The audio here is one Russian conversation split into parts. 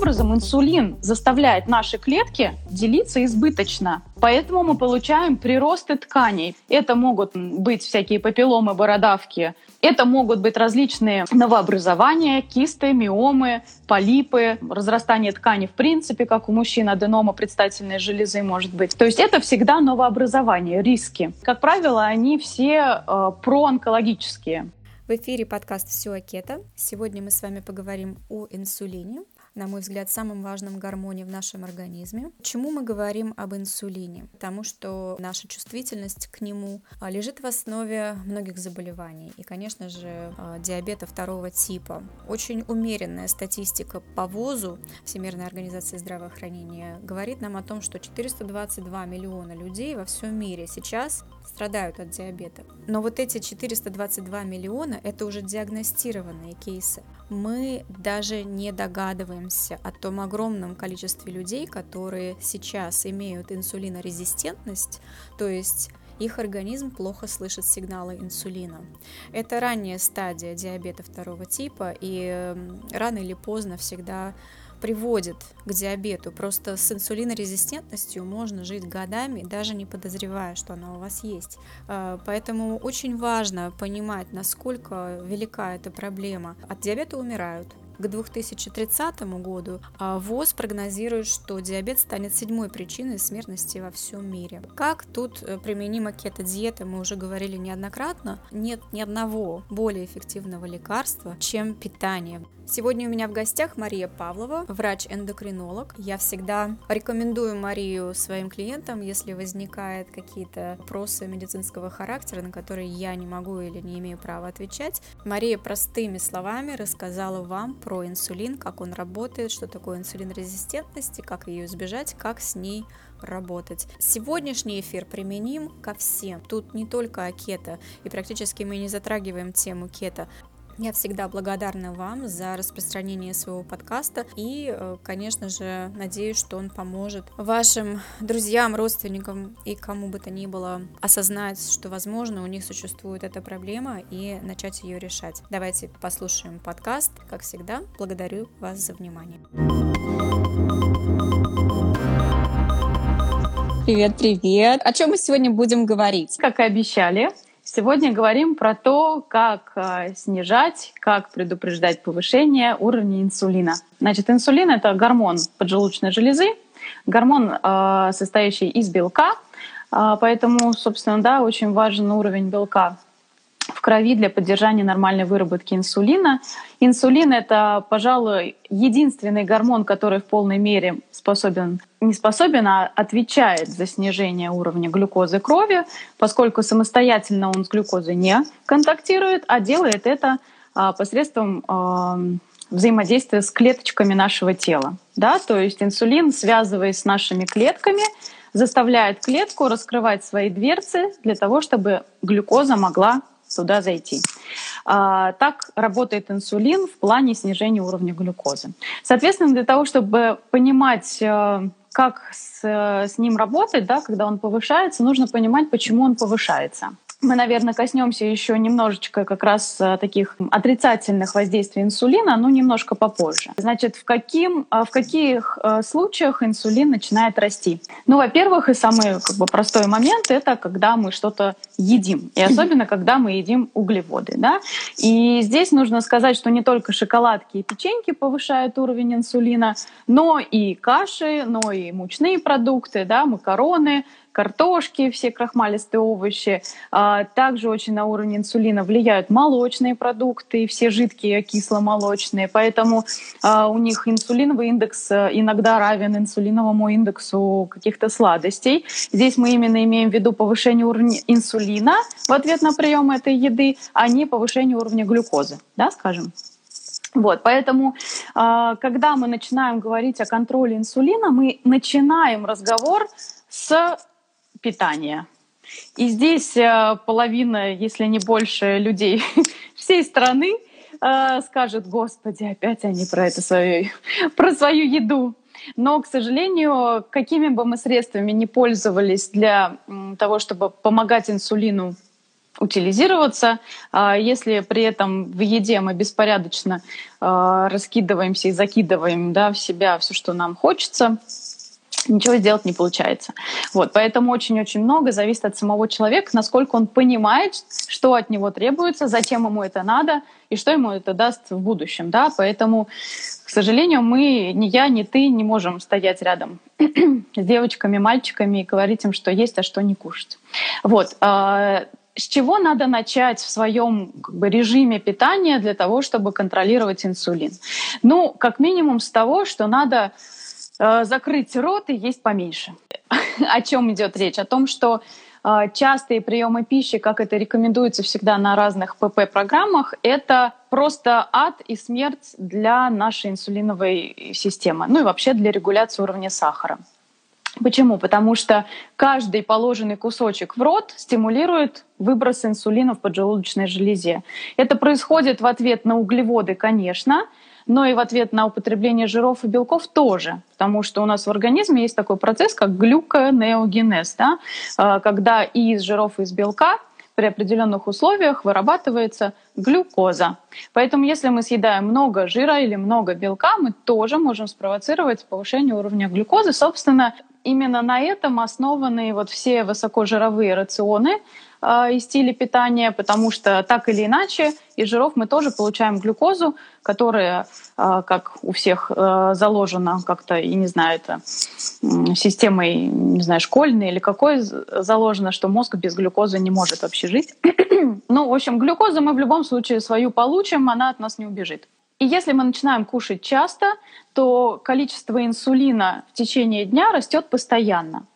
образом инсулин заставляет наши клетки делиться избыточно. Поэтому мы получаем приросты тканей. Это могут быть всякие папилломы, бородавки, это могут быть различные новообразования, кисты, миомы, полипы, разрастание ткани в принципе, как у мужчин, аденома предстательной железы может быть. То есть это всегда новообразование, риски. Как правило, они все э, проонкологические. В эфире подкаст «Все о кето». Сегодня мы с вами поговорим о инсулине, на мой взгляд, самым важным гормоне в нашем организме. Почему мы говорим об инсулине? Потому что наша чувствительность к нему а, лежит в основе многих заболеваний. И, конечно же, а, диабета второго типа. Очень умеренная статистика по ВОЗу Всемирной организации здравоохранения говорит нам о том, что 422 миллиона людей во всем мире сейчас страдают от диабета. Но вот эти 422 миллиона — это уже диагностированные кейсы. Мы даже не догадываемся о том огромном количестве людей, которые сейчас имеют инсулинорезистентность, то есть их организм плохо слышит сигналы инсулина. Это ранняя стадия диабета второго типа, и рано или поздно всегда приводит к диабету. Просто с инсулинорезистентностью можно жить годами, даже не подозревая, что она у вас есть. А, поэтому очень важно понимать, насколько велика эта проблема. От диабета умирают, к 2030 году а ВОЗ прогнозирует, что диабет станет седьмой причиной смертности во всем мире. Как тут э, применима кето-диета, мы уже говорили неоднократно, нет ни одного более эффективного лекарства, чем питание. Сегодня у меня в гостях Мария Павлова, врач-эндокринолог. Я всегда рекомендую Марию своим клиентам, если возникают какие-то вопросы медицинского характера, на которые я не могу или не имею права отвечать. Мария простыми словами рассказала вам про инсулин, как он работает, что такое инсулинорезистентность и как ее избежать, как с ней работать. Сегодняшний эфир применим ко всем. Тут не только о кето, и практически мы не затрагиваем тему кето, я всегда благодарна вам за распространение своего подкаста и, э, конечно же, надеюсь, что он поможет вашим друзьям, родственникам и кому бы то ни было осознать, что, возможно, у них существует эта проблема и начать ее решать. Давайте послушаем подкаст. Как всегда, благодарю вас за внимание. Привет, привет. О чем мы сегодня будем говорить? Как и обещали, Сегодня говорим про то, как э, снижать, как предупреждать повышение уровня инсулина. Значит, инсулин — это гормон поджелудочной железы, гормон, э, состоящий из белка, э, поэтому, собственно, да, очень важен уровень белка в крови для поддержания нормальной выработки инсулина. Инсулин — это, пожалуй, единственный гормон, который в полной мере способен, не способен, а отвечает за снижение уровня глюкозы крови, поскольку самостоятельно он с глюкозой не контактирует, а делает это а, посредством взаимодействия с клеточками нашего тела. Да? То есть инсулин, связываясь с нашими клетками, заставляет клетку раскрывать свои дверцы для того, чтобы глюкоза могла туда зайти. А, так работает инсулин в плане снижения уровня глюкозы. Соответственно, для того, чтобы понимать, э, как с, с ним работать, да, когда он повышается, нужно понимать, почему он повышается. Мы, наверное, коснемся еще немножечко как раз э, таких отрицательных воздействий инсулина, но немножко попозже. Значит, в, каким, э, в каких э, случаях инсулин начинает расти? Ну, во-первых, и самый как бы, простой момент — это когда мы что-то едим, и особенно когда мы едим углеводы. Да? И здесь нужно сказать, что не только шоколадки и печеньки повышают уровень инсулина, но и каши, но и мучные продукты, да, макароны, картошки, все крахмалистые овощи. А, также очень на уровне инсулина влияют молочные продукты, все жидкие кисломолочные. Поэтому а, у них инсулиновый индекс э, иногда равен инсулиновому индексу каких-то сладостей. Здесь мы именно имеем в виду повышение уровня инсулина в ответ на прием этой еды, а не повышение уровня глюкозы, да, скажем. Вот, поэтому, а, когда мы начинаем говорить о контроле инсулина, мы начинаем разговор с питания. И здесь э, половина, если не больше людей всей страны э, скажет, господи, опять они про это свою, про свою еду. Но, к сожалению, какими бы мы средствами не пользовались для того, чтобы помогать инсулину утилизироваться. А если при этом в еде мы беспорядочно раскидываемся и закидываем да, в себя все, что нам хочется, ничего сделать не получается. Вот, поэтому очень-очень много зависит от самого человека, насколько он понимает, что от него требуется, зачем ему это надо и что ему это даст в будущем. Да? Поэтому, к сожалению, мы, ни я, ни ты не можем стоять рядом с девочками, мальчиками и говорить им, что есть, а что не кушать. Вот. А, с чего надо начать в своем как бы, режиме питания для того, чтобы контролировать инсулин? Ну, как минимум с того, что надо закрыть рот и есть поменьше. О чем идет речь? О том, что э, частые приемы пищи, как это рекомендуется всегда на разных ПП-программах, это просто ад и смерть для нашей инсулиновой системы, ну и вообще для регуляции уровня сахара. Почему? Потому что каждый положенный кусочек в рот стимулирует выброс инсулина в поджелудочной железе. Это происходит в ответ на углеводы, конечно, но и в ответ на употребление жиров и белков тоже, потому что у нас в организме есть такой процесс, как глюконеогенез, да? А, когда и из жиров, и из белка при определенных условиях вырабатывается глюкоза. Поэтому если мы съедаем много жира или много белка, мы тоже можем спровоцировать повышение уровня глюкозы. Собственно, именно на этом основаны вот все высокожировые рационы, э, и стили питания, потому что так или иначе из жиров мы тоже получаем глюкозу, которая, э, как у всех э, заложена как-то, и не знаю, это системой, не знаю, школьной или какой заложено, что мозг без глюкозы не может вообще жить. ну, в общем, глюкозу мы в любом случае свою получим, она от нас не убежит. И если мы начинаем кушать часто, то количество инсулина в течение дня растет постоянно.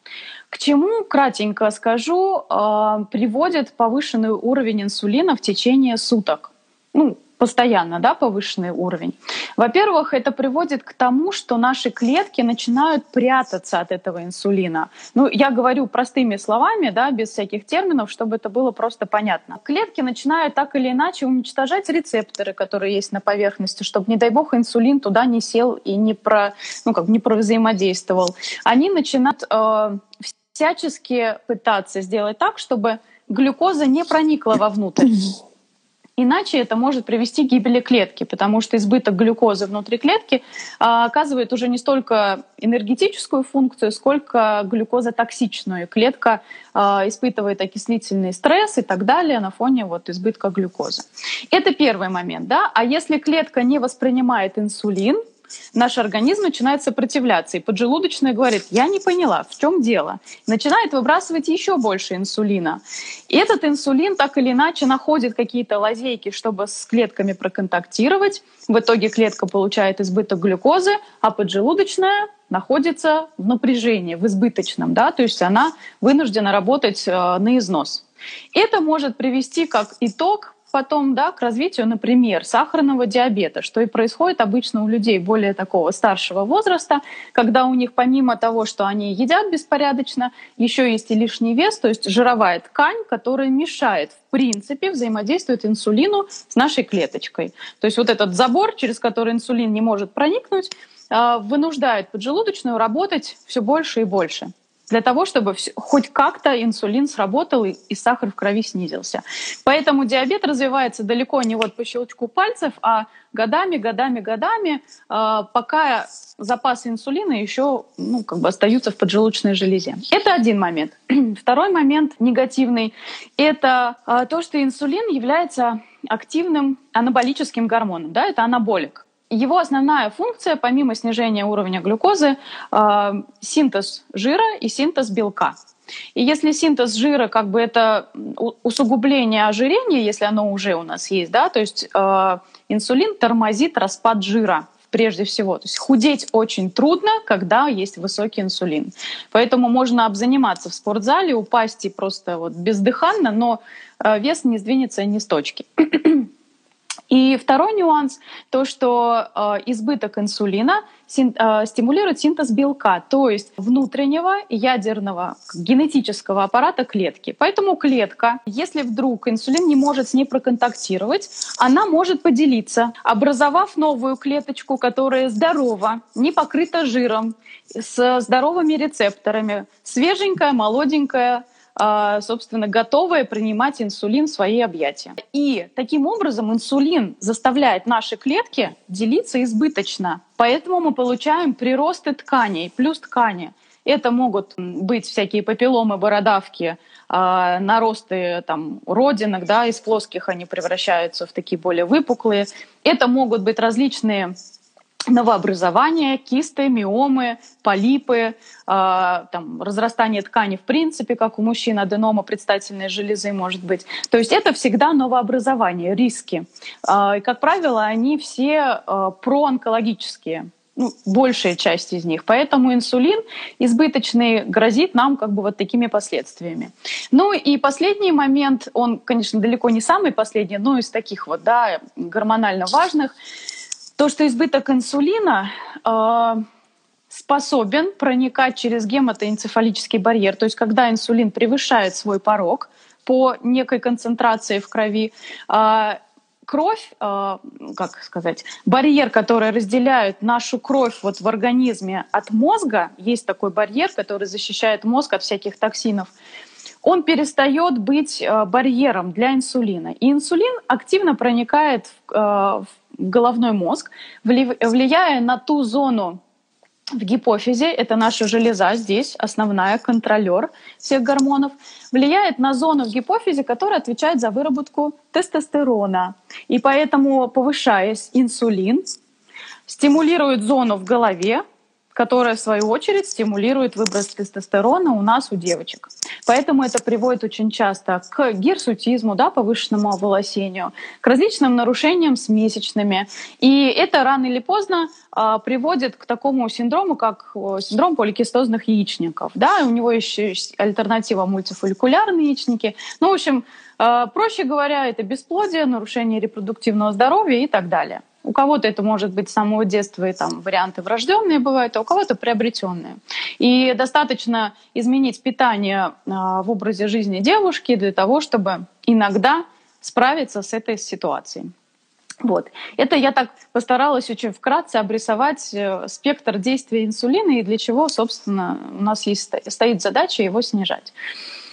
К чему, кратенько скажу, а, приводит повышенный уровень инсулина в течение суток. Ну, постоянно да, повышенный уровень. Во-первых, это приводит к тому, что наши клетки начинают прятаться от этого инсулина. Ну, я говорю простыми словами, да, без всяких терминов, чтобы это было просто понятно. Клетки начинают так или иначе уничтожать рецепторы, которые есть на поверхности, чтобы, не дай бог, инсулин туда не сел и не, про, ну, как, не провзаимодействовал. Они начинают э, всячески пытаться сделать так, чтобы глюкоза не проникла вовнутрь. Иначе это может привести к гибели клетки, потому что избыток глюкозы внутри клетки а, оказывает уже не столько энергетическую функцию, сколько глюкозотоксичную. Клетка а, испытывает окислительный стресс и так далее на фоне вот избытка глюкозы. Это первый момент. Да? А если клетка не воспринимает инсулин, наш организм начинает сопротивляться. И поджелудочная говорит, я не поняла, в чем дело. Начинает выбрасывать еще больше инсулина. И этот инсулин так или иначе находит какие-то лазейки, чтобы с клетками проконтактировать. В итоге клетка получает избыток глюкозы, а поджелудочная находится в напряжении, в избыточном, да, то есть она вынуждена работать э, на износ. Это может привести как итог потом да, к развитию, например, сахарного диабета, что и происходит обычно у людей более такого старшего возраста, когда у них помимо того, что они едят беспорядочно, еще есть и лишний вес, то есть жировая ткань, которая мешает в принципе взаимодействует инсулину с нашей клеточкой. То есть вот этот забор, через который инсулин не может проникнуть, а, вынуждает поджелудочную работать все больше и больше для того, чтобы хоть как-то инсулин сработал и, сахар в крови снизился. Поэтому диабет развивается далеко не вот по щелчку пальцев, а годами, годами, годами, э, пока запасы инсулина еще ну, как бы остаются в поджелудочной железе. Это один момент. Второй момент негативный — это э, то, что инсулин является активным анаболическим гормоном. Да? Это анаболик. Его основная функция, помимо снижения уровня глюкозы, э, синтез жира и синтез белка. И если синтез жира, как бы это усугубление ожирения, если оно уже у нас есть, да, то есть э, инсулин тормозит распад жира прежде всего. То есть худеть очень трудно, когда есть высокий инсулин. Поэтому можно обзаниматься в спортзале, упасть и просто вот бездыханно, но э, вес не сдвинется ни с точки. И второй нюанс, то, что э, избыток инсулина син, э, стимулирует синтез белка, то есть внутреннего ядерного генетического аппарата клетки. Поэтому клетка, если вдруг инсулин не может с ней проконтактировать, она может поделиться, образовав новую клеточку, которая здорова, не покрыта жиром, с здоровыми рецепторами, свеженькая, молоденькая, собственно, готовое принимать инсулин в свои объятия. И таким образом инсулин заставляет наши клетки делиться избыточно. Поэтому мы получаем приросты тканей, плюс ткани. Это могут быть всякие папилломы, бородавки, а, наросты там, родинок, да, из плоских они превращаются в такие более выпуклые. Это могут быть различные новообразования, кисты, миомы, полипы, э, там, разрастание ткани в принципе, как у мужчин, аденома предстательной железы может быть. То есть это всегда новообразование, риски. Э, и, как правило, они все э, проонкологические ну, большая часть из них. Поэтому инсулин избыточный грозит нам как бы вот такими последствиями. Ну и последний момент, он, конечно, далеко не самый последний, но из таких вот, да, гормонально важных – то, что избыток инсулина э, способен проникать через гематоэнцефалический барьер, то есть когда инсулин превышает свой порог по некой концентрации в крови, э, кровь, э, как сказать, барьер, который разделяет нашу кровь вот в организме от мозга, есть такой барьер, который защищает мозг от всяких токсинов, он перестает быть э, барьером для инсулина. И инсулин активно проникает в, э, в головной мозг, влияя на ту зону в гипофизе, это наша железа здесь, основная, контролер всех гормонов, влияет на зону в гипофизе, которая отвечает за выработку тестостерона. И поэтому, повышаясь инсулин, стимулирует зону в голове, которая, в свою очередь, стимулирует выброс тестостерона у нас, у девочек. Поэтому это приводит очень часто к гирсутизму, да, повышенному оволосению, к различным нарушениям с месячными. И это рано или поздно а, приводит к такому синдрому, как синдром поликистозных яичников. Да, у него еще есть альтернатива мультифолликулярные яичники. Ну, в общем, а, проще говоря, это бесплодие, нарушение репродуктивного здоровья и так далее. У кого-то это может быть с самого детства, и там варианты врожденные бывают, а у кого-то приобретенные. И достаточно изменить питание а, в образе жизни девушки для того, чтобы иногда справиться с этой ситуацией. Вот. Это я так постаралась очень вкратце обрисовать э, спектр действия инсулина и для чего, собственно, у нас есть, стоит задача его снижать.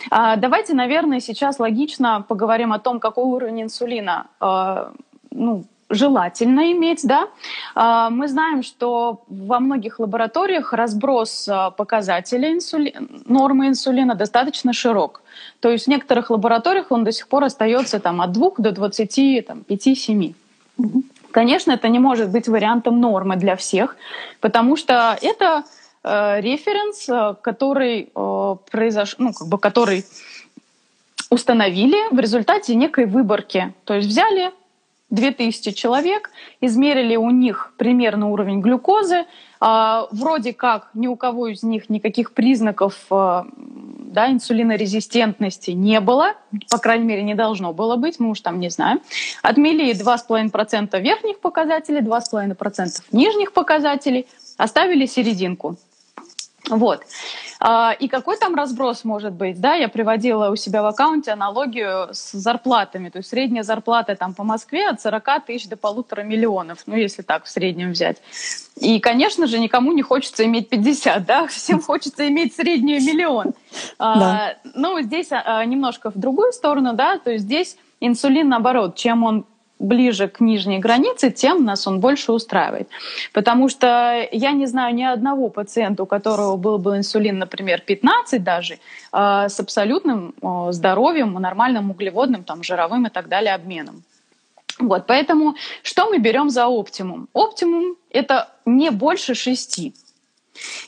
А, давайте, наверное, сейчас логично поговорим о том, какой уровень инсулина а, ну, желательно иметь, да. А, мы знаем, что во многих лабораториях разброс а, показателей инсули... нормы инсулина достаточно широк. То есть в некоторых лабораториях он до сих пор остается там, от 2 до 25-7. Конечно, это не может быть вариантом нормы для всех, потому что это э, референс, э, который э, произош... ну, как бы, который установили в результате некой выборки. То есть взяли 2000 человек, измерили у них примерно уровень глюкозы. А, вроде как ни у кого из них никаких признаков а, да, инсулинорезистентности не было, по крайней мере, не должно было быть, мы уж там не знаем. Отмели 2,5% верхних показателей, 2,5% нижних показателей, оставили серединку. Вот. А, и какой там разброс может быть? Да, я приводила у себя в аккаунте аналогию с зарплатами. То есть средняя зарплата там по Москве от 40 тысяч до полутора миллионов, ну если так в среднем взять. И, конечно же, никому не хочется иметь 50, да, всем хочется иметь среднюю миллион. А, да. Ну, здесь а, немножко в другую сторону, да, то есть здесь инсулин, наоборот, чем он ближе к нижней границе, тем нас он больше устраивает. Потому что я не знаю ни одного пациента, у которого был бы инсулин, например, 15 даже, а, с абсолютным здоровьем, нормальным углеводным, там, жировым и так далее обменом. Вот, поэтому что мы берем за оптимум? Оптимум — это не больше 6.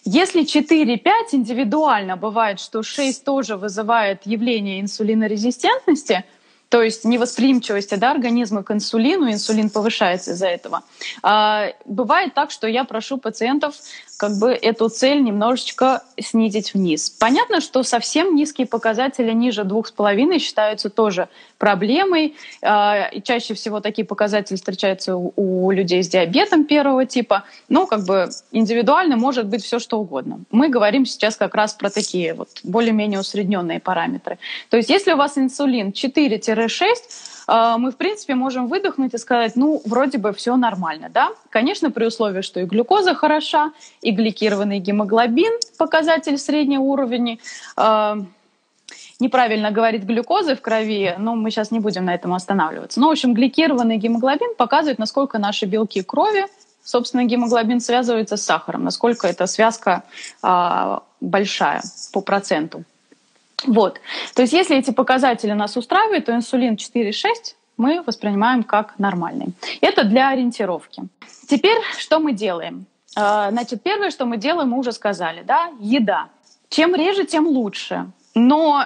Если 4-5 индивидуально бывает, что 6 тоже вызывает явление инсулинорезистентности — то есть невосприимчивости да, организма к инсулину, инсулин повышается из-за этого. А, бывает так, что я прошу пациентов как бы эту цель немножечко снизить вниз. Понятно, что совсем низкие показатели ниже двух с половиной считаются тоже проблемой. А, и чаще всего такие показатели встречаются у, людей с диабетом первого типа. Но как бы индивидуально может быть все что угодно. Мы говорим сейчас как раз про такие вот более-менее усредненные параметры. То есть если у вас инсулин 4-6, а, мы, в принципе, можем выдохнуть и сказать, ну, вроде бы все нормально, да? Конечно, при условии, что и глюкоза хороша, и гликированный гемоглобин, показатель среднего уровня, а, неправильно говорит глюкозы в крови, но мы сейчас не будем на этом останавливаться. Но, в общем, гликированный гемоглобин показывает, насколько наши белки крови, собственно, гемоглобин связывается с сахаром, насколько эта связка э, большая по проценту. Вот. То есть если эти показатели нас устраивают, то инсулин 4,6 мы воспринимаем как нормальный. Это для ориентировки. Теперь что мы делаем? А, значит, первое, что мы делаем, мы уже сказали, да, еда. Чем реже, тем лучше. Но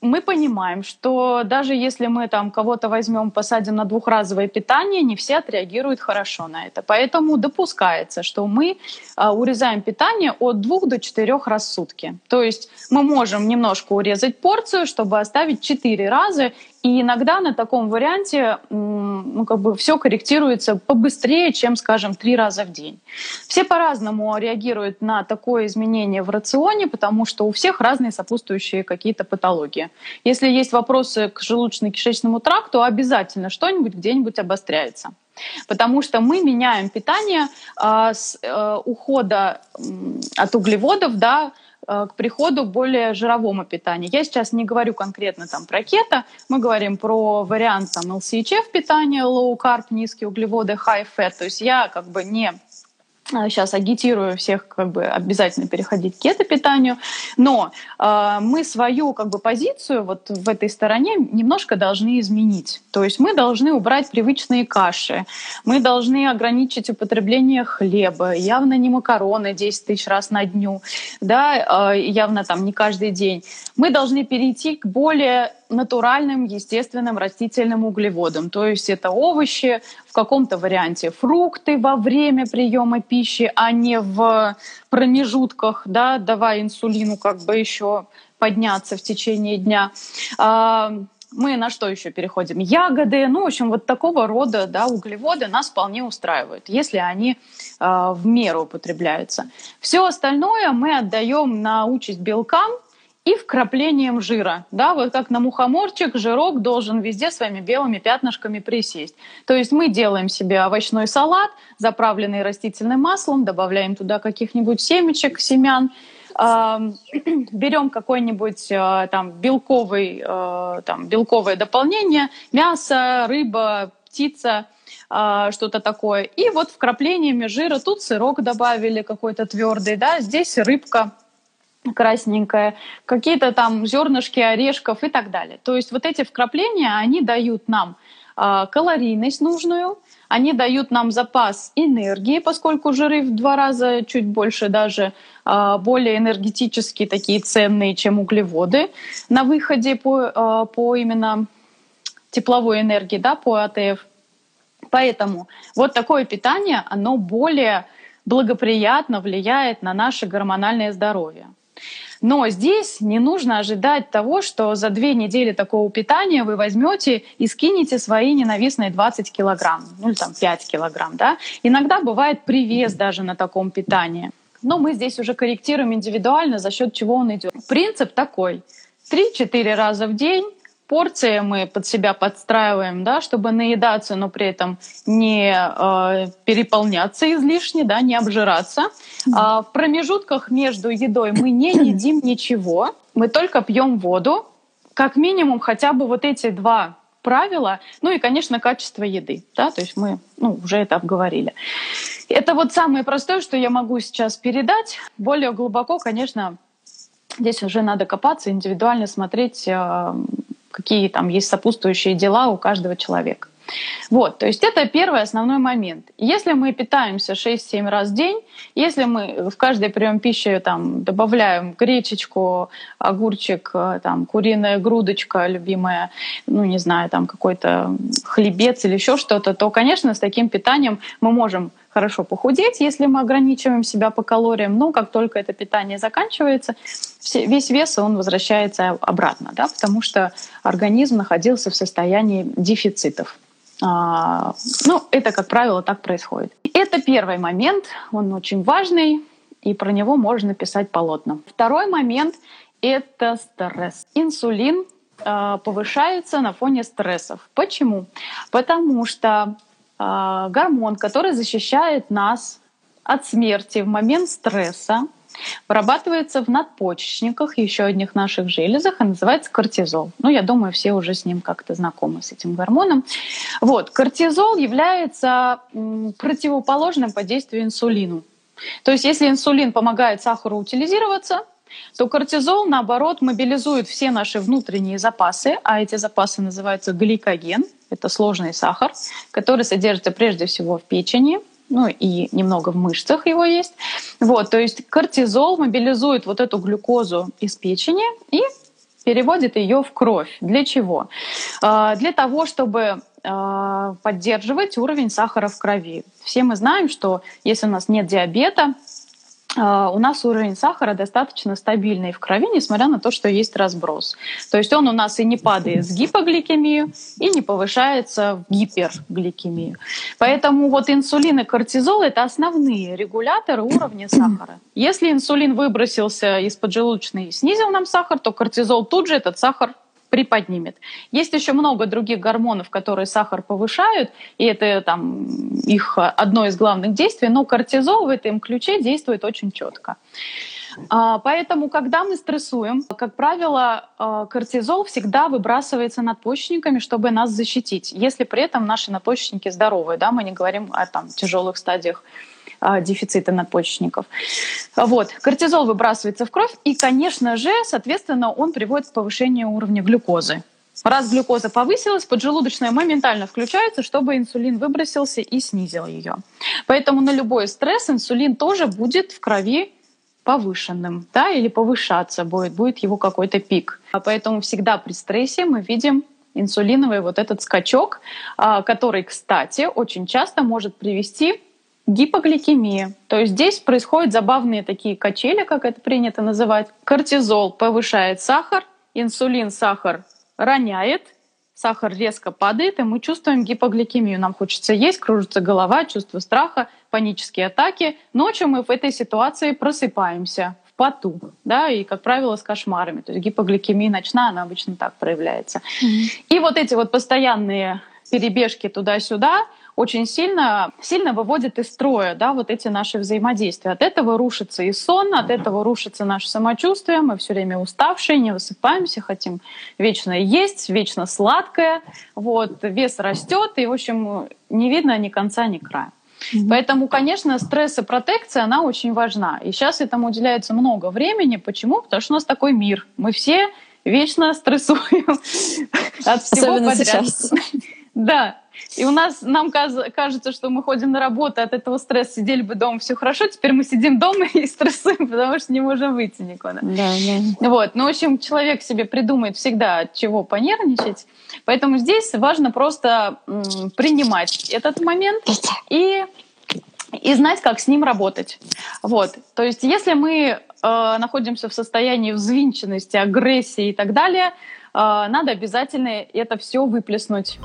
мы понимаем, что даже если мы там кого-то возьмем, посадим на двухразовое питание, не все отреагируют хорошо на это. Поэтому допускается, что мы а, урезаем питание от двух до четырех раз в сутки. То есть мы можем немножко урезать порцию, чтобы оставить четыре раза и иногда на таком варианте ну, как бы все корректируется побыстрее, чем, скажем, три раза в день. Все по-разному реагируют на такое изменение в рационе, потому что у всех разные сопутствующие какие-то патологии. Если есть вопросы к желудочно-кишечному тракту, обязательно что-нибудь где-нибудь обостряется. Потому что мы меняем питание э, с э, ухода от углеводов да, к приходу более жировому питанию. Я сейчас не говорю конкретно там про кето, мы говорим про вариант там LCHF питания, low carb, низкие углеводы, high fat. То есть я как бы не сейчас а, агитирую всех как бы обязательно переходить к кето-питанию, но э, мы свою как бы позицию вот в этой стороне немножко должны изменить. То есть мы должны убрать привычные каши, мы должны ограничить употребление хлеба, явно не макароны 10 тысяч раз на дню, да, э, явно там не каждый день. Мы должны перейти к более натуральным, естественным растительным углеводам. То есть это овощи, в каком-то варианте фрукты во время приема пищи, а не в промежутках, да, давая инсулину как бы еще подняться в течение дня. А, мы на что еще переходим? Ягоды, ну, в общем, вот такого рода да, углеводы нас вполне устраивают, если они э, в меру употребляются. Все остальное мы отдаем на участь белкам, и вкраплением жира. Да, вот как на мухоморчик, жирок должен везде своими белыми пятнышками присесть. То есть мы делаем себе овощной салат, заправленный растительным маслом, добавляем туда каких-нибудь семечек, семян, берем какой-нибудь э, там белковый, э, там, белковое дополнение, мясо, рыба, птица, э, что-то такое. И вот вкраплениями жира тут сырок добавили какой-то твердый, да, здесь рыбка красненькое, какие-то там зернышки орешков и так далее. То есть вот эти вкрапления, они дают нам э, калорийность нужную, они дают нам запас энергии, поскольку жиры в два раза чуть больше даже э, более энергетически такие ценные, чем углеводы на выходе по, э, по именно тепловой энергии, да, по АТФ. Поэтому вот такое питание, оно более благоприятно влияет на наше гормональное здоровье. Но здесь не нужно ожидать того, что за две недели такого питания вы возьмете и скинете свои ненавистные 20 килограмм, ну или там 5 килограмм. Да? Иногда бывает привес даже на таком питании. Но мы здесь уже корректируем индивидуально, за счет чего он идет. Принцип такой. 3-4 раза в день порции мы под себя подстраиваем, да, чтобы наедаться, но при этом не э, переполняться излишне, да, не обжираться. А в промежутках между едой мы не едим ничего, мы только пьем воду. Как минимум хотя бы вот эти два правила, ну и, конечно, качество еды, да, то есть мы ну, уже это обговорили. Это вот самое простое, что я могу сейчас передать. Более глубоко, конечно, здесь уже надо копаться, индивидуально смотреть э, какие там есть сопутствующие дела у каждого человека. Вот, то есть это первый основной момент. Если мы питаемся 6-7 раз в день, если мы в каждый прием пищи там, добавляем гречечку, огурчик, там, куриная грудочка любимая, ну не знаю, там какой-то хлебец или еще что-то, то, конечно, с таким питанием мы можем хорошо похудеть, если мы ограничиваем себя по калориям, но как только это питание заканчивается, весь вес он возвращается обратно, да, потому что организм находился в состоянии дефицитов. А, ну, это, как правило, так происходит. Это первый момент, он очень важный, и про него можно писать полотна. Второй момент — это стресс. Инсулин а, повышается на фоне стрессов. Почему? Потому что гормон, который защищает нас от смерти в момент стресса, вырабатывается в надпочечниках, еще одних наших железах, и называется кортизол. Ну, я думаю, все уже с ним как-то знакомы, с этим гормоном. Вот, кортизол является противоположным по действию инсулину. То есть, если инсулин помогает сахару утилизироваться, то кортизол, наоборот, мобилизует все наши внутренние запасы, а эти запасы называются гликоген, это сложный сахар, который содержится прежде всего в печени, ну и немного в мышцах его есть. Вот, то есть кортизол мобилизует вот эту глюкозу из печени и переводит ее в кровь. Для чего? А, для того, чтобы а, поддерживать уровень сахара в крови. Все мы знаем, что если у нас нет диабета, у нас уровень сахара достаточно стабильный в крови, несмотря на то, что есть разброс. То есть он у нас и не падает с гипогликемию, и не повышается в гипергликемию. Поэтому вот инсулин и кортизол – это основные регуляторы уровня сахара. Если инсулин выбросился из поджелудочной и снизил нам сахар, то кортизол тут же этот сахар приподнимет. Есть еще много других гормонов, которые сахар повышают, и это там их одно из главных действий, но кортизол в этом ключе действует очень четко. А, поэтому, когда мы стрессуем, как правило, а, кортизол всегда выбрасывается надпочечниками, чтобы нас защитить, если при этом наши надпочечники здоровые, да, мы не говорим о там, тяжелых стадиях а, дефицита надпочечников. Вот. Кортизол выбрасывается в кровь, и, конечно же, соответственно, он приводит к повышению уровня глюкозы. Раз глюкоза повысилась, поджелудочная моментально включается, чтобы инсулин выбросился и снизил ее. Поэтому на любой стресс инсулин тоже будет в крови повышенным, да, или повышаться будет, будет его какой-то пик. А поэтому всегда при стрессе мы видим инсулиновый вот этот скачок, а, который, кстати, очень часто может привести Гипогликемия. То есть здесь происходят забавные такие качели, как это принято называть. Кортизол повышает сахар, инсулин сахар роняет, сахар резко падает, и мы чувствуем гипогликемию. Нам хочется есть, кружится голова, чувство страха, панические атаки. Ночью мы в этой ситуации просыпаемся в поту, да, и, как правило, с кошмарами. То есть гипогликемия ночная, она обычно так проявляется. Mm-hmm. И вот эти вот постоянные перебежки туда-сюда, очень сильно, сильно выводит из строя да, вот эти наши взаимодействия. От этого рушится и сон, от этого рушится наше самочувствие, мы все время уставшие, не высыпаемся, хотим вечно есть, вечно сладкое, вот, вес растет, и, в общем, не видно ни конца, ни края. Mm-hmm. Поэтому, конечно, стресс и протекция, она очень важна. И сейчас этому уделяется много времени. Почему? Потому что у нас такой мир. Мы все вечно стрессуем от всего Особенно подряд. Сейчас. Да, и у нас, нам кажется, что мы ходим на работу, от этого стресса сидели бы дома, все хорошо, теперь мы сидим дома и стрессуем, потому что не можем выйти никуда. Да, да. Вот. Ну, в общем, человек себе придумает всегда, от чего понервничать. Поэтому здесь важно просто м, принимать этот момент и и знать, как с ним работать. Вот. То есть, если мы э, находимся в состоянии взвинченности, агрессии и так далее, э, надо обязательно это все выплеснуть.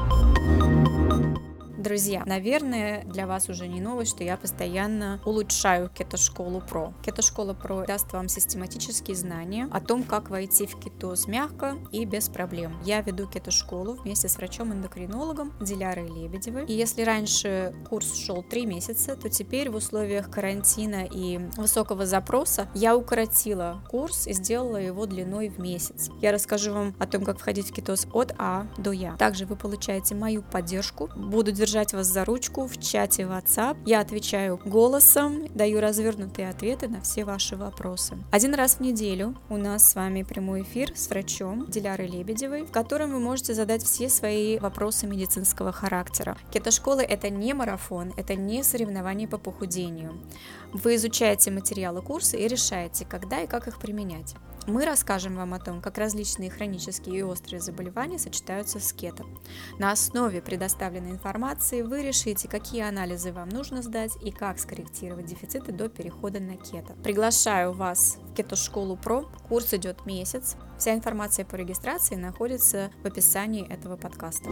Друзья, наверное, для вас уже не новость, что я постоянно улучшаю Кето-школу Про. Кето-школа Про даст вам систематические знания о том, как войти в кетоз мягко и без проблем. Я веду Кето-школу вместе с врачом-эндокринологом Дилярой Лебедевой. И если раньше курс шел 3 месяца, то теперь в условиях карантина и высокого запроса я укоротила курс и сделала его длиной в месяц. Я расскажу вам о том, как входить в кетоз от А до Я. Также вы получаете мою поддержку. Буду держать держать вас за ручку в чате WhatsApp. Я отвечаю голосом, даю развернутые ответы на все ваши вопросы. Один раз в неделю у нас с вами прямой эфир с врачом Дилярой Лебедевой, в котором вы можете задать все свои вопросы медицинского характера. Кето-школа это не марафон, это не соревнование по похудению. Вы изучаете материалы курса и решаете, когда и как их применять. Мы расскажем вам о том, как различные хронические и острые заболевания сочетаются с кето. На основе предоставленной информации вы решите, какие анализы вам нужно сдать и как скорректировать дефициты до перехода на кето. Приглашаю вас в Кето-школу Про. Курс идет месяц. Вся информация по регистрации находится в описании этого подкаста.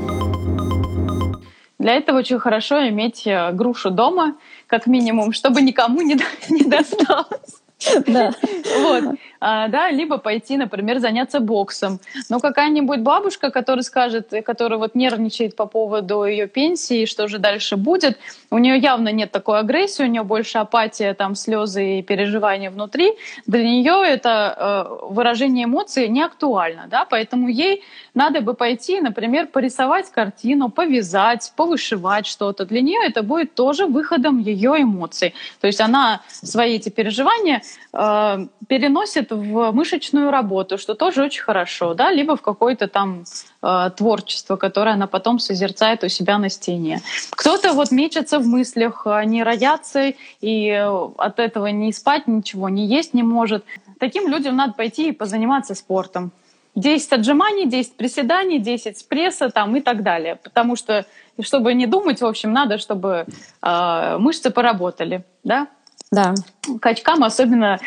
Для этого очень хорошо иметь э, грушу дома, как минимум, чтобы никому не, не досталось. Да. Вот. А, да, либо пойти, например, заняться боксом. Но какая-нибудь бабушка, которая скажет, которая вот нервничает по поводу ее пенсии, что же дальше будет, у нее явно нет такой агрессии, у нее больше апатия, там слезы и переживания внутри. Для нее это э, выражение эмоций не актуально, да, поэтому ей надо бы пойти, например, порисовать картину, повязать, повышивать что-то. Для нее это будет тоже выходом ее эмоций. То есть она свои эти переживания э, переносит в мышечную работу, что тоже очень хорошо, да, либо в какое-то там э, творчество, которое она потом созерцает у себя на стене. Кто-то вот мечется в мыслях, они роятся, и от этого не спать ничего, не есть не может. Таким людям надо пойти и позаниматься спортом. 10 отжиманий, 10 приседаний, 10 пресса там и так далее. Потому что, чтобы не думать, в общем, надо, чтобы э, мышцы поработали, да? Да. Качкам особенно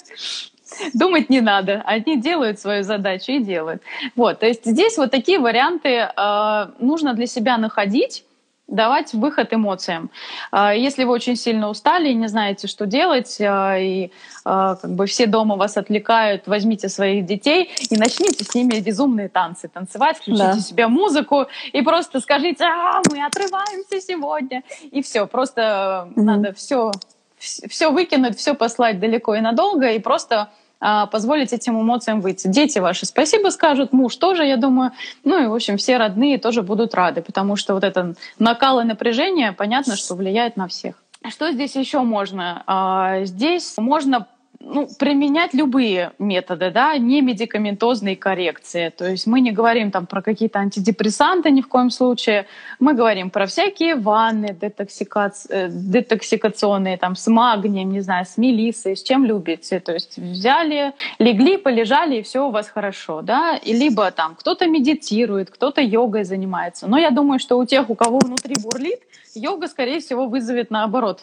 думать не надо. Они делают свою задачу и делают. Вот, то есть здесь вот такие варианты э, нужно для себя находить давать выход эмоциям. А, если вы очень сильно устали и не знаете, что делать, а, и как бы все дома вас отвлекают, возьмите своих детей и начните с ними безумные танцы танцевать, включите да. себе музыку и просто скажите, а, мы отрываемся сегодня. И все, просто mm надо все, все выкинуть, все послать далеко и надолго, и просто а, позволить этим эмоциям выйти. Дети ваши спасибо скажут, муж тоже, я думаю. Ну и, в общем, все родные тоже будут рады, потому что вот это накал и напряжение, понятно, что влияет на всех. Что здесь еще можно? А, здесь можно ну, применять любые методы, да, не медикаментозные коррекции. То есть мы не говорим там про какие-то антидепрессанты ни в коем случае. Мы говорим про всякие ванны детоксикаци... Э, детоксикационные, там, с магнием, не знаю, с мелиссой, с чем любите. То есть взяли, легли, полежали, и все у вас хорошо, да. И либо там кто-то медитирует, кто-то йогой занимается. Но я думаю, что у тех, у кого внутри бурлит, йога, скорее всего, вызовет наоборот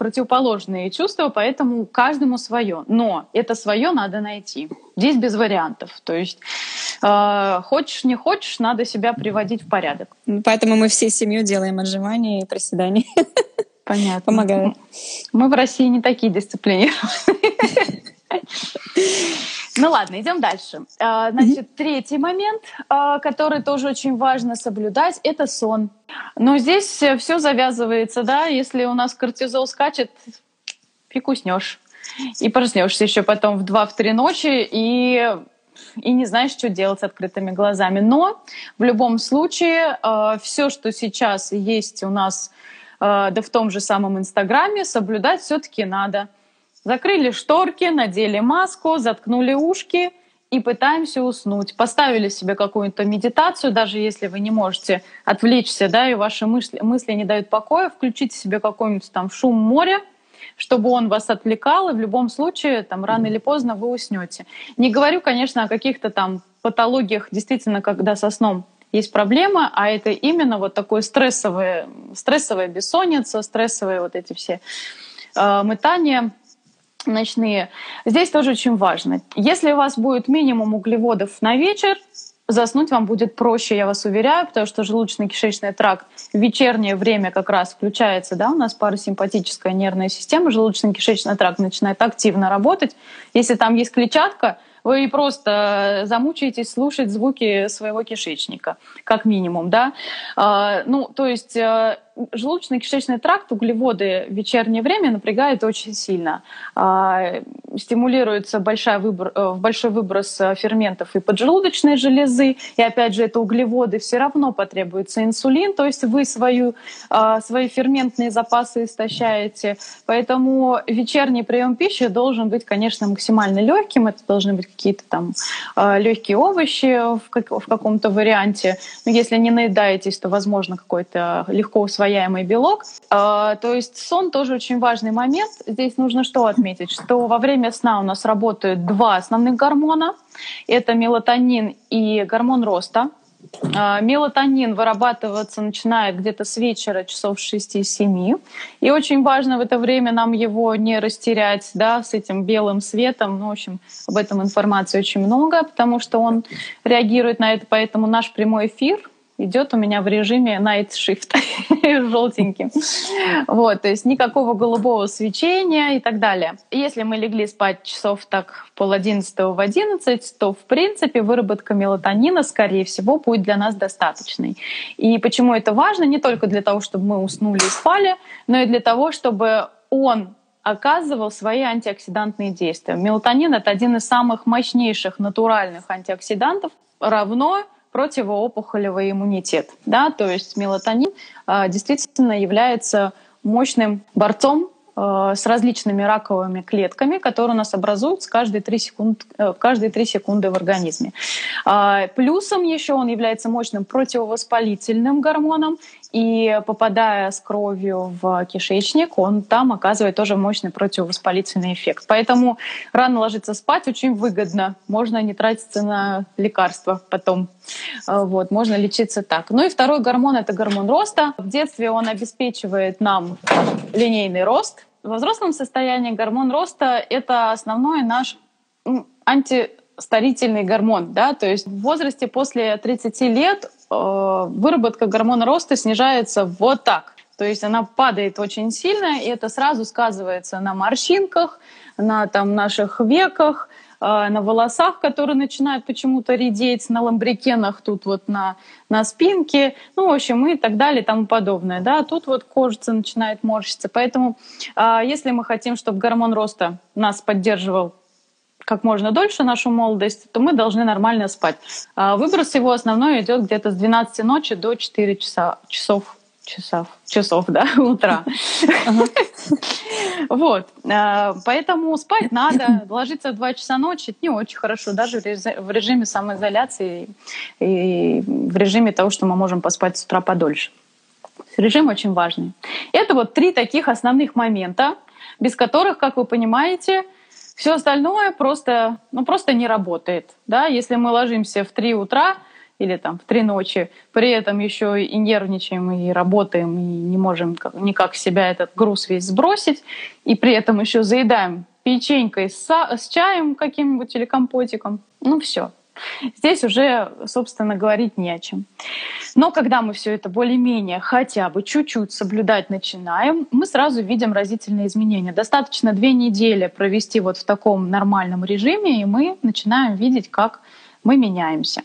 противоположные чувства, поэтому каждому свое. Но это свое надо найти. Здесь без вариантов. То есть э, хочешь, не хочешь, надо себя приводить в порядок. Поэтому мы всей семью делаем отжимания и приседания. Понятно. Помогает. Мы в России не такие дисциплинированные. Ну ладно, идем дальше. А, значит, третий момент, а, который тоже очень важно соблюдать, это сон. Но здесь все завязывается, да, если у нас кортизол скачет, фиг уснешь. И проснешься еще потом в 2-3 ночи и и не знаешь, что делать с открытыми глазами. Но в любом случае, э, все, что сейчас есть у нас, э, да в том же самом Инстаграме, соблюдать все-таки надо. Закрыли шторки, надели маску, заткнули ушки и пытаемся уснуть. Поставили себе какую-то медитацию, даже если вы не можете отвлечься, да, и ваши мысли, мысли не дают покоя, включите себе какой-нибудь там шум моря, чтобы он вас отвлекал, и в любом случае, там, рано или поздно вы уснете. Не говорю, конечно, о каких-то там патологиях, действительно, когда со сном есть проблема, а это именно вот такое стрессовое, стрессовая бессонница, стрессовые вот эти все э, мытания, ночные. Здесь тоже очень важно. Если у вас будет минимум углеводов на вечер, заснуть вам будет проще, я вас уверяю, потому что желудочно-кишечный тракт в вечернее время как раз включается, да, у нас парасимпатическая нервная система, желудочно-кишечный тракт начинает активно работать. Если там есть клетчатка, вы просто замучаетесь слушать звуки своего кишечника, как минимум, да. А, ну, то есть э, желудочно-кишечный тракт, углеводы в вечернее время напрягает очень сильно. А, стимулируется большой, выбор, э, большой выброс э, ферментов и поджелудочной железы, и опять же это углеводы, все равно потребуется инсулин, то есть вы свою, а, свои ферментные запасы истощаете. Поэтому вечерний прием пищи должен быть, конечно, максимально легким. Это должны быть какие-то там а, легкие овощи в, как, в каком-то варианте. Но если не наедаетесь, то, возможно, какой-то легко усвояемый усвояемый белок. А, то есть сон тоже очень важный момент. Здесь нужно что отметить? Что во время сна у нас работают два основных гормона. Это мелатонин и гормон роста. А, мелатонин вырабатываться начинает где-то с вечера, часов 6-7. И очень важно в это время нам его не растерять да, с этим белым светом. Ну, в общем, об этом информации очень много, потому что он реагирует на это. Поэтому наш прямой эфир идет у меня в режиме night shift желтеньким. Вот, то есть никакого голубого свечения и так далее. Если мы легли спать часов так в пол одиннадцатого в одиннадцать, то в принципе выработка мелатонина, скорее всего, будет для нас достаточной. И почему это важно? Не только для того, чтобы мы уснули и спали, но и для того, чтобы он оказывал свои антиоксидантные действия. Мелатонин — это один из самых мощнейших натуральных антиоксидантов, равно противоопухолевый иммунитет. Да? То есть мелатонин э, действительно является мощным борцом Э, с различными раковыми клетками, которые у нас образуются каждые 3 секунды, э, каждые 3 секунды в организме. А, плюсом еще он является мощным противовоспалительным гормоном, и попадая с кровью в кишечник, он там оказывает тоже мощный противовоспалительный эффект. Поэтому рано ложиться спать очень выгодно. Можно не тратиться на лекарства потом. Э, вот, можно лечиться так. Ну и второй гормон — это гормон роста. В детстве он обеспечивает нам линейный рост, во взрослом состоянии гормон роста — это основной наш антистарительный гормон. Да? То есть в возрасте после 30 лет выработка гормона роста снижается вот так. То есть она падает очень сильно, и это сразу сказывается на морщинках, на там, наших веках, а, на волосах, которые начинают почему-то редеть, на ламбрикенах тут вот на, на спинке, ну, в общем, и так далее и тому подобное. Да? Тут вот кожица начинает морщиться. Поэтому а, если мы хотим, чтобы гормон роста нас поддерживал как можно дольше нашу молодость, то мы должны нормально спать. А выброс его основной идет где-то с 12 ночи до 4 часа, часов часов, часов, да, утра. Вот. А, поэтому спать надо. Ложиться в 2 часа ночи не очень хорошо, даже в режиме самоизоляции и в режиме того, что мы можем поспать с утра подольше. Режим очень важный. Это вот три таких основных момента, без которых, как вы понимаете, все остальное просто, ну, просто не работает. Да? Если мы ложимся в 3 утра, или там в три ночи, при этом еще и нервничаем, и работаем, и не можем никак себя этот груз весь сбросить, и при этом еще заедаем печенькой с, с чаем каким-нибудь или компотиком, ну все. Здесь уже, собственно, говорить не о чем. Но когда мы все это более-менее хотя бы чуть-чуть соблюдать начинаем, мы сразу видим разительные изменения. Достаточно две недели провести вот в таком нормальном режиме, и мы начинаем видеть, как мы меняемся.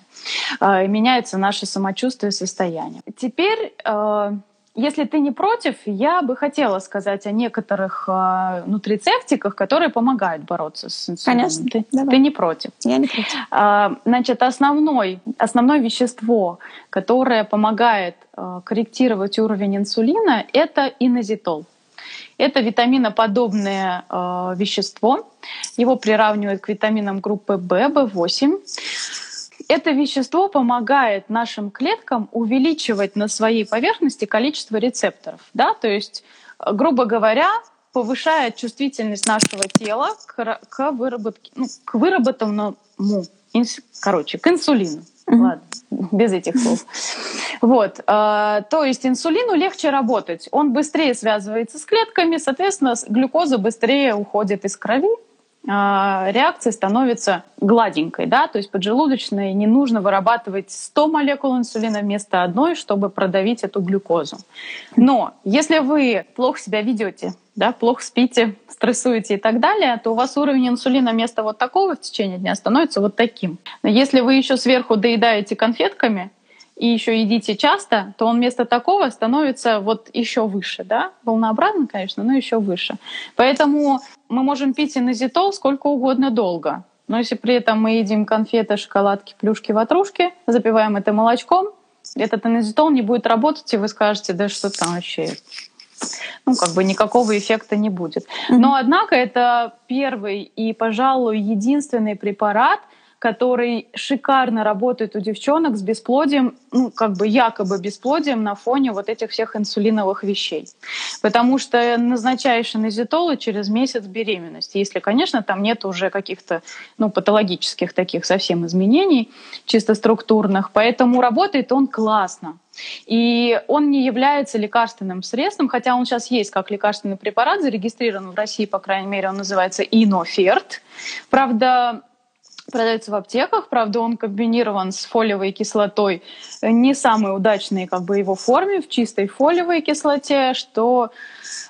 Э, меняется наше самочувствие и состояние. Теперь э, если ты не против, я бы хотела сказать о некоторых э, нутрицептиках, которые помогают бороться с инсулином. Конечно. Ты, ты не против? Я не против. Э, значит, основной, основное вещество, которое помогает э, корректировать уровень инсулина, это инозитол. Это витаминоподобное э, вещество. Его приравнивают к витаминам группы В, В8. Это вещество помогает нашим клеткам увеличивать на своей поверхности количество рецепторов. Да? То есть, грубо говоря, повышает чувствительность нашего тела к, к, выработке, ну, к выработанному, короче, к инсулину. Mm-hmm. Ладно, без этих слов. Вот, э, то есть инсулину легче работать. Он быстрее связывается с клетками, соответственно, глюкоза быстрее уходит из крови, реакция становится гладенькой, да, то есть поджелудочной не нужно вырабатывать 100 молекул инсулина вместо одной, чтобы продавить эту глюкозу. Но если вы плохо себя ведете, да, плохо спите, стрессуете и так далее, то у вас уровень инсулина вместо вот такого в течение дня становится вот таким. Если вы еще сверху доедаете конфетками, и еще едите часто, то он вместо такого становится вот еще выше, да, волнообразно, конечно, но еще выше. Поэтому мы можем пить инозитол сколько угодно долго, но если при этом мы едим конфеты, шоколадки, плюшки, ватрушки, запиваем это молочком, этот инозитол не будет работать, и вы скажете, да что там вообще ну, как бы никакого эффекта не будет. Но, однако, это первый и, пожалуй, единственный препарат, который шикарно работает у девчонок с бесплодием, ну, как бы якобы бесплодием на фоне вот этих всех инсулиновых вещей. Потому что назначаешь инозитолы через месяц беременности, если, конечно, там нет уже каких-то, ну, патологических таких совсем изменений, чисто структурных. Поэтому работает он классно. И он не является лекарственным средством, хотя он сейчас есть как лекарственный препарат, зарегистрирован в России, по крайней мере, он называется Иноферт. Правда, продается в аптеках, правда, он комбинирован с фолиевой кислотой. Не самый удачный как бы его форме, в чистой фолиевой кислоте, что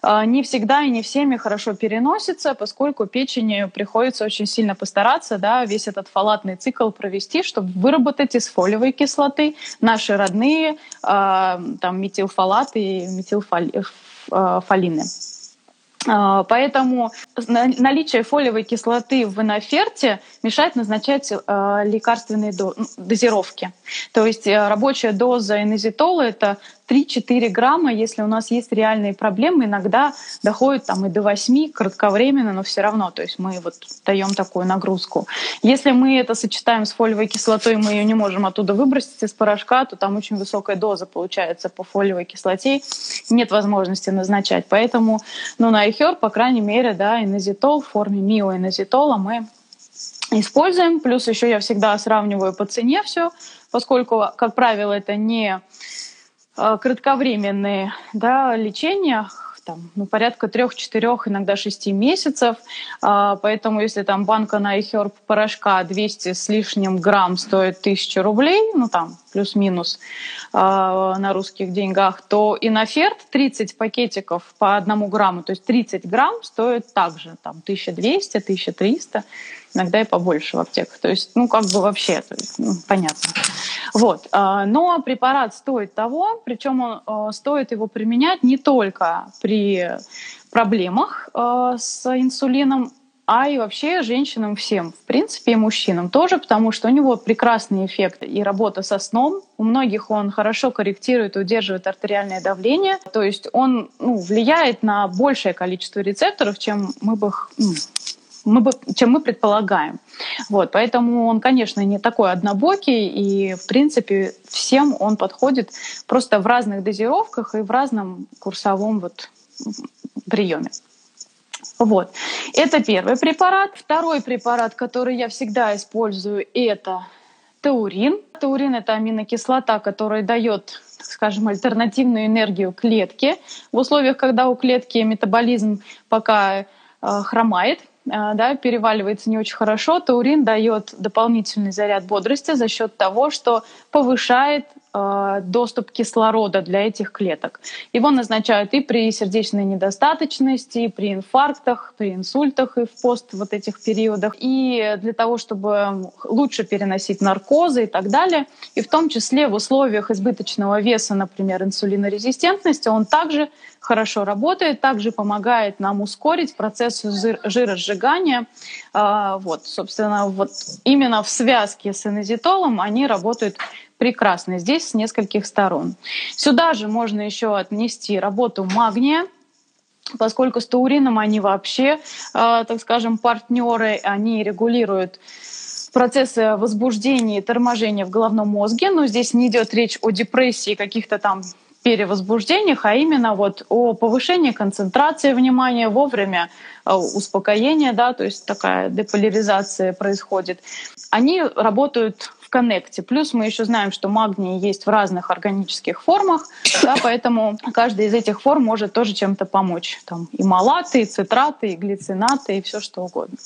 э, не всегда и не всеми хорошо переносится, поскольку печени приходится очень сильно постараться, да, весь этот фалатный цикл провести, чтобы выработать из фолиевой кислоты наши родные э, там метилфалаты и метилфалины. Э, а, поэтому наличие фолиевой кислоты в иноферте мешает назначать а, лекарственные дозировки. То есть э, рабочая доза инозитола — это 3-4 грамма, если у нас есть реальные проблемы, иногда доходит там и до 8 кратковременно, но все равно, то есть мы вот даем такую нагрузку. Если мы это сочетаем с фолиевой кислотой, мы ее не можем оттуда выбросить из порошка, то там очень высокая доза получается по фолиевой кислоте, нет возможности назначать. Поэтому ну, на iHerb, по крайней мере, да, инозитол в форме миоинозитола мы используем. Плюс еще я всегда сравниваю по цене все, поскольку, как правило, это не кратковременные да, лечения, там, ну, порядка трех-четырех, иногда шести месяцев. А, поэтому если там банка на iHerb порошка 200 с лишним грамм стоит 1000 рублей, ну там плюс-минус а, на русских деньгах, то иноферт 30 пакетиков по одному грамму, то есть 30 грамм стоит также там 1200, 1300 иногда и побольше в аптеках. То есть, ну, как бы вообще, то есть, ну, понятно. Вот. А, но препарат стоит того, причем он а, стоит его применять не только при проблемах а, с инсулином, а и вообще женщинам всем, в принципе, и мужчинам тоже, потому что у него прекрасный эффект и работа со сном. У многих он хорошо корректирует и удерживает артериальное давление. То есть он ну, влияет на большее количество рецепторов, чем мы бы ну, мы чем мы предполагаем. Вот, поэтому он, конечно, не такой однобокий, и, в принципе, всем он подходит просто в разных дозировках и в разном курсовом вот приеме. Вот. Это первый препарат. Второй препарат, который я всегда использую, это таурин. Таурин — это аминокислота, которая дает так скажем, альтернативную энергию клетке в условиях, когда у клетки метаболизм пока э, хромает, да, переваливается не очень хорошо, таурин дает дополнительный заряд бодрости за счет того, что повышает Э, доступ кислорода для этих клеток. Его назначают и при сердечной недостаточности, и при инфарктах, при инсультах и в пост вот этих периодах, и для того, чтобы лучше переносить наркозы и так далее. И в том числе в условиях избыточного веса, например, инсулинорезистентности, он также хорошо работает, также помогает нам ускорить процесс жиросжигания. А, вот, собственно, вот именно в связке с инозитолом они работают прекрасно здесь с нескольких сторон. Сюда же можно еще отнести работу магния, поскольку с таурином они вообще, э, так скажем, партнеры, они регулируют процессы возбуждения и торможения в головном мозге, но здесь не идет речь о депрессии, каких-то там перевозбуждениях, а именно вот о повышении концентрации внимания вовремя, э, успокоения, да, то есть такая деполяризация происходит. Они работают коннекте. Плюс мы еще знаем, что магний есть в разных органических формах, да, поэтому каждая из этих форм может тоже чем-то помочь. Там и малаты, и цитраты, и глицинаты, и все что угодно.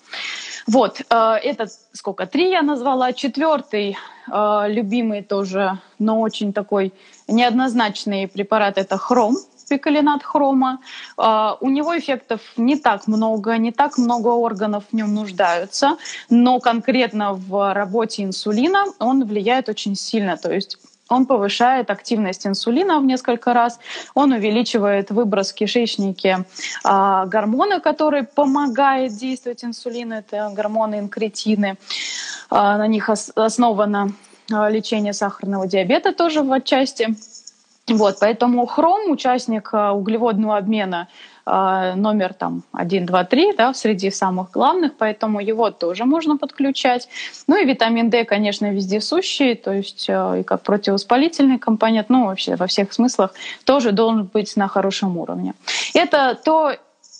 Вот, э, это сколько? Три я назвала. Четвертый э, любимый тоже, но очень такой неоднозначный препарат — это хром пикалинат хрома. Uh, у него эффектов не так много, не так много органов в нем нуждаются, но конкретно в работе инсулина он влияет очень сильно. То есть он повышает активность инсулина в несколько раз, он увеличивает выброс в кишечнике э, гормона, который помогает действовать инсулину, это гормоны инкретины. Э, на них ос- основано э, лечение сахарного диабета тоже в отчасти. Вот, поэтому хром, участник э, углеводного обмена э, номер там 1, 2, 3, да, среди самых главных, поэтому его тоже можно подключать. Ну и витамин D, конечно, вездесущий, то есть э, и как противовоспалительный компонент, ну вообще во всех смыслах тоже должен быть на хорошем уровне. Это то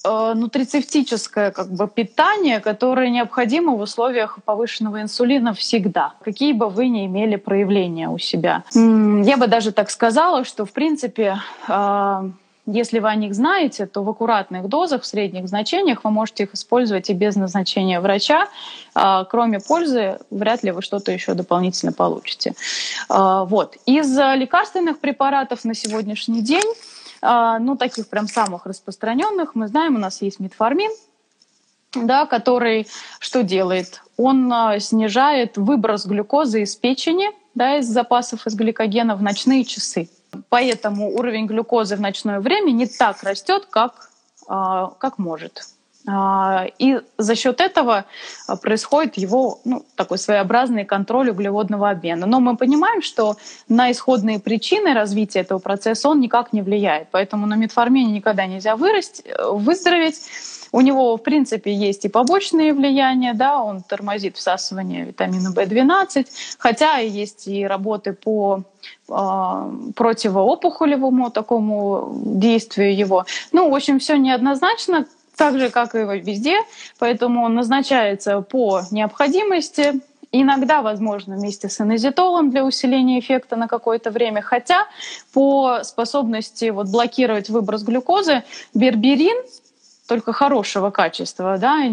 нутрицептическое как бы, питание, которое необходимо в условиях повышенного инсулина всегда, какие бы вы ни имели проявления у себя. Я бы даже так сказала, что, в принципе, э, если вы о них знаете, то в аккуратных дозах, в средних значениях вы можете их использовать и без назначения врача. А, кроме пользы, вряд ли вы что-то еще дополнительно получите. Вот. Из лекарственных препаратов на сегодняшний день, ну, таких прям самых распространенных, мы знаем, у нас есть метформин, да, который что делает? Он снижает выброс глюкозы из печени, да, из запасов из гликогена в ночные часы. Поэтому уровень глюкозы в ночное время не так растет, как, а, как может. А, и за счет этого происходит его ну, такой своеобразный контроль углеводного обмена. Но мы понимаем, что на исходные причины развития этого процесса он никак не влияет. Поэтому на метформине никогда нельзя вырасти, выздороветь. У него, в принципе, есть и побочные влияния, да, он тормозит всасывание витамина В12, хотя есть и работы по э, противоопухолевому такому действию его. Ну, в общем, все неоднозначно, так же, как и везде, поэтому он назначается по необходимости, Иногда, возможно, вместе с инозитолом для усиления эффекта на какое-то время. Хотя по способности вот блокировать выброс глюкозы берберин только хорошего качества, да,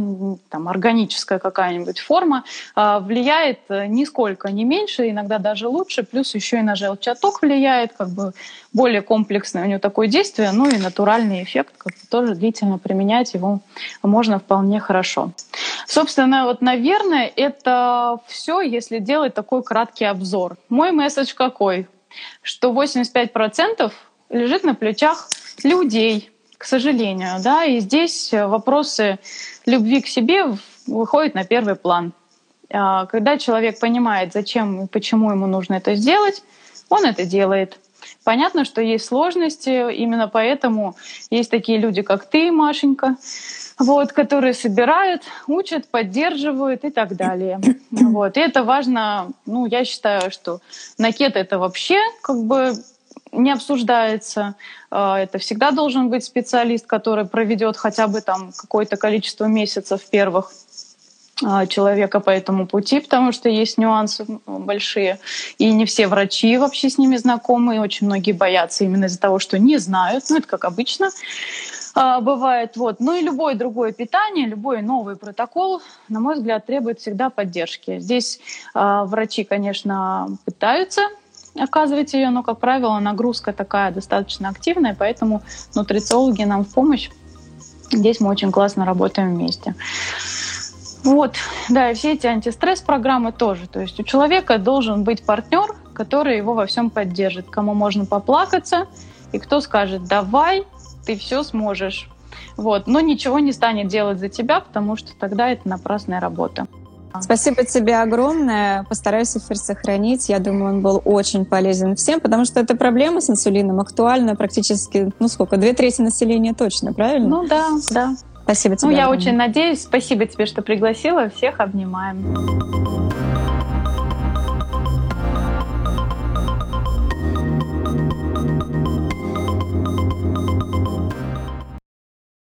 там органическая какая-нибудь форма, а, влияет э, нисколько не меньше, иногда даже лучше, плюс еще и на желчаток влияет, как бы более комплексное у него такое действие, ну и натуральный эффект, как бы тоже длительно применять его можно вполне хорошо. Собственно, вот, наверное, это все, если делать такой краткий обзор. Мой месседж какой? Что 85% лежит на плечах людей, сожалению, да, и здесь вопросы любви к себе выходят на первый план. А, когда человек понимает, зачем и почему ему нужно это сделать, он это делает. Понятно, что есть сложности, именно поэтому есть такие люди, как ты, Машенька, вот, которые собирают, учат, поддерживают и так далее. Вот. И это важно, ну, я считаю, что накет это вообще как бы не обсуждается. А, это всегда должен быть специалист, который проведет хотя бы там какое-то количество месяцев первых а, человека по этому пути, потому что есть нюансы большие. И не все врачи вообще с ними знакомы, и очень многие боятся именно из-за того, что не знают. Ну, это как обычно а, бывает. Вот. Ну и любое другое питание, любой новый протокол, на мой взгляд, требует всегда поддержки. Здесь врачи, конечно, пытаются оказывать ее, но, как правило, нагрузка такая достаточно активная, поэтому нутрициологи нам в помощь. Здесь мы очень классно работаем вместе. Вот, да, и все эти антистресс-программы тоже. То есть у человека должен быть партнер, который его во всем поддержит, кому можно поплакаться, и кто скажет, давай, ты все сможешь. Вот, но ничего не станет делать за тебя, потому что тогда это напрасная работа. Спасибо тебе огромное. Постараюсь эфир сохранить. Я думаю, он был очень полезен всем, потому что эта проблема с инсулином актуальна практически, ну сколько, две трети населения точно, правильно? Ну да, да. Спасибо тебе. Ну, я огромное. очень надеюсь. Спасибо тебе, что пригласила. Всех обнимаем.